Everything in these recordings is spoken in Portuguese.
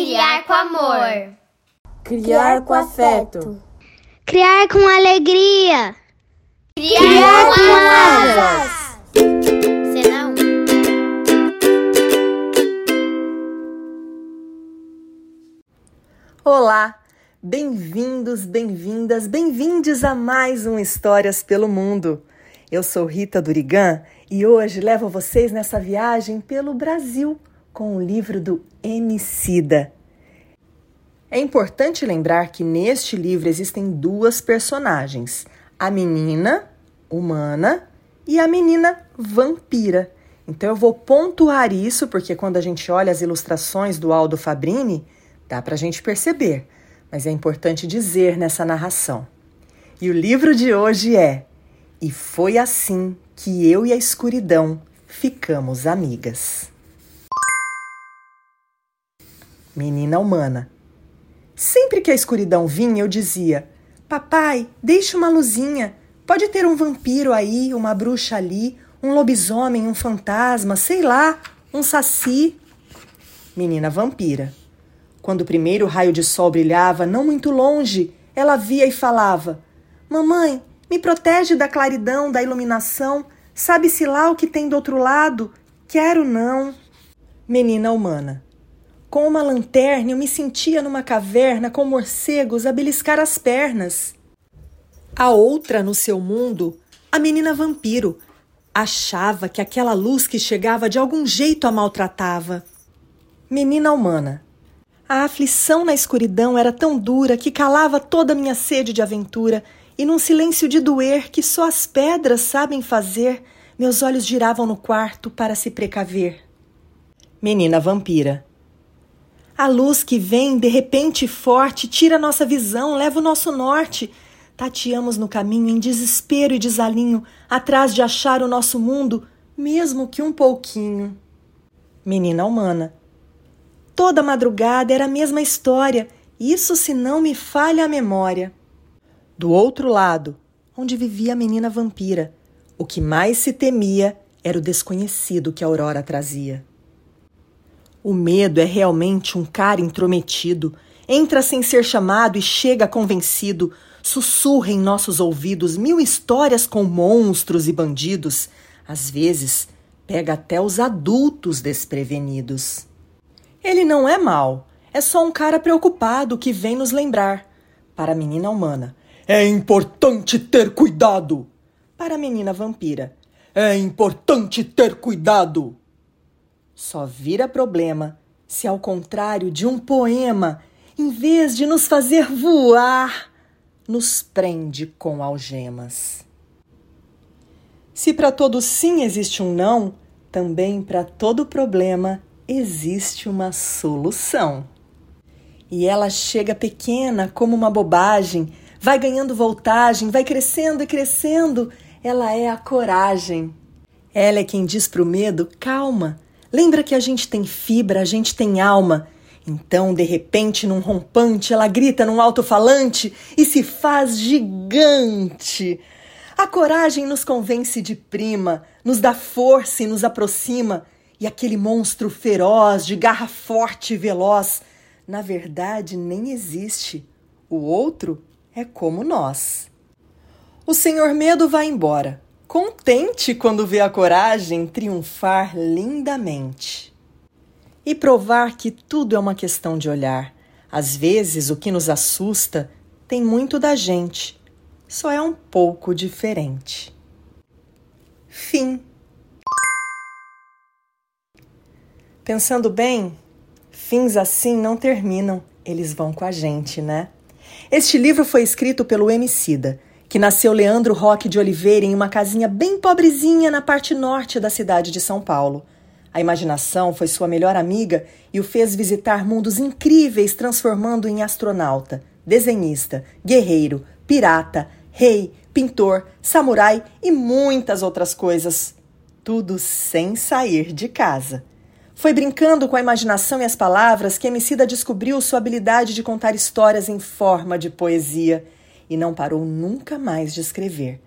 criar com amor. Criar com afeto. Criar com alegria. Criar, criar com, com asas. Cena 1. Olá, bem-vindos, bem-vindas, bem-vindes a mais um Histórias pelo Mundo. Eu sou Rita Durigan e hoje levo vocês nessa viagem pelo Brasil com o livro do Emicida. É importante lembrar que neste livro existem duas personagens: a menina humana e a menina vampira. Então eu vou pontuar isso porque quando a gente olha as ilustrações do Aldo Fabrini, dá para a gente perceber, mas é importante dizer nessa narração. E o livro de hoje é E Foi Assim que Eu e a Escuridão Ficamos Amigas. Menina humana. Sempre que a escuridão vinha, eu dizia: Papai, deixe uma luzinha. Pode ter um vampiro aí, uma bruxa ali, um lobisomem, um fantasma, sei lá, um saci. Menina vampira. Quando o primeiro raio de sol brilhava, não muito longe, ela via e falava: Mamãe, me protege da claridão, da iluminação. Sabe-se lá o que tem do outro lado? Quero não. Menina humana. Com uma lanterna, eu me sentia numa caverna com morcegos a beliscar as pernas. A outra no seu mundo, a menina vampiro, achava que aquela luz que chegava de algum jeito a maltratava. Menina humana. A aflição na escuridão era tão dura que calava toda a minha sede de aventura, e num silêncio de doer que só as pedras sabem fazer, meus olhos giravam no quarto para se precaver. Menina vampira. A luz que vem de repente forte tira nossa visão, leva o nosso norte. Tateamos no caminho em desespero e desalinho, atrás de achar o nosso mundo, mesmo que um pouquinho. Menina humana. Toda madrugada era a mesma história, isso se não me falha a memória. Do outro lado, onde vivia a menina vampira, o que mais se temia era o desconhecido que a aurora trazia. O medo é realmente um cara intrometido. Entra sem ser chamado e chega convencido. Sussurra em nossos ouvidos mil histórias com monstros e bandidos. Às vezes, pega até os adultos desprevenidos. Ele não é mal, é só um cara preocupado que vem nos lembrar. Para a menina humana, é importante ter cuidado. Para a menina vampira, é importante ter cuidado só vira problema se, ao contrário de um poema, em vez de nos fazer voar, nos prende com algemas. Se para todo sim existe um não, também para todo problema existe uma solução. E ela chega pequena como uma bobagem, vai ganhando voltagem, vai crescendo e crescendo. Ela é a coragem. Ela é quem diz para o medo: calma, Lembra que a gente tem fibra, a gente tem alma. Então, de repente, num rompante, ela grita num alto-falante e se faz gigante. A coragem nos convence de prima, nos dá força e nos aproxima. E aquele monstro feroz, de garra forte e veloz, na verdade nem existe. O outro é como nós. O senhor medo vai embora contente quando vê a coragem triunfar lindamente. E provar que tudo é uma questão de olhar. Às vezes, o que nos assusta tem muito da gente, só é um pouco diferente. Fim. Pensando bem, fins assim não terminam, eles vão com a gente, né? Este livro foi escrito pelo Emicida que nasceu Leandro Roque de Oliveira em uma casinha bem pobrezinha na parte norte da cidade de São Paulo. A imaginação foi sua melhor amiga e o fez visitar mundos incríveis, transformando em astronauta, desenhista, guerreiro, pirata, rei, pintor, samurai e muitas outras coisas. Tudo sem sair de casa. Foi brincando com a imaginação e as palavras que Emicida descobriu sua habilidade de contar histórias em forma de poesia e não parou nunca mais de escrever.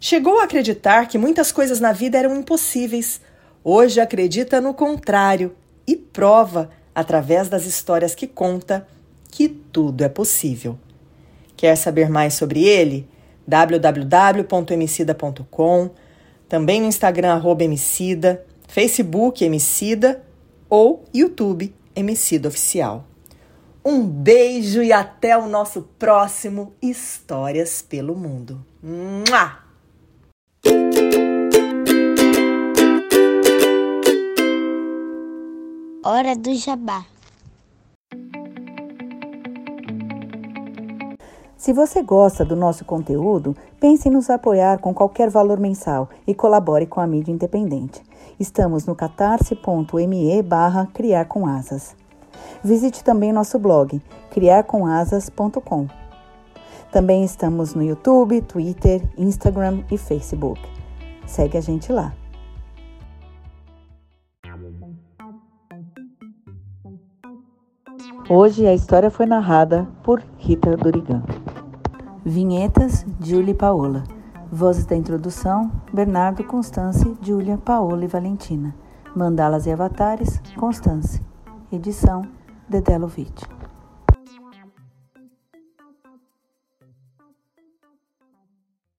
Chegou a acreditar que muitas coisas na vida eram impossíveis. Hoje acredita no contrário e prova através das histórias que conta que tudo é possível. Quer saber mais sobre ele? www.emicida.com, também no Instagram arroba Emicida, Facebook Emicida ou YouTube Emicida Oficial. Um beijo e até o nosso próximo Histórias pelo Mundo. Mua! Hora do Jabá. Se você gosta do nosso conteúdo, pense em nos apoiar com qualquer valor mensal e colabore com a mídia independente. Estamos no catarse.me barra criar com asas. Visite também nosso blog, criarcomasas.com. Também estamos no YouTube, Twitter, Instagram e Facebook. Segue a gente lá. Hoje a história foi narrada por Rita Dorigan. Vinhetas, Julie Paola. Vozes da introdução, Bernardo, Constance, Júlia, Paola e Valentina. Mandalas e avatares, Constance. Edição, Dedelovitch.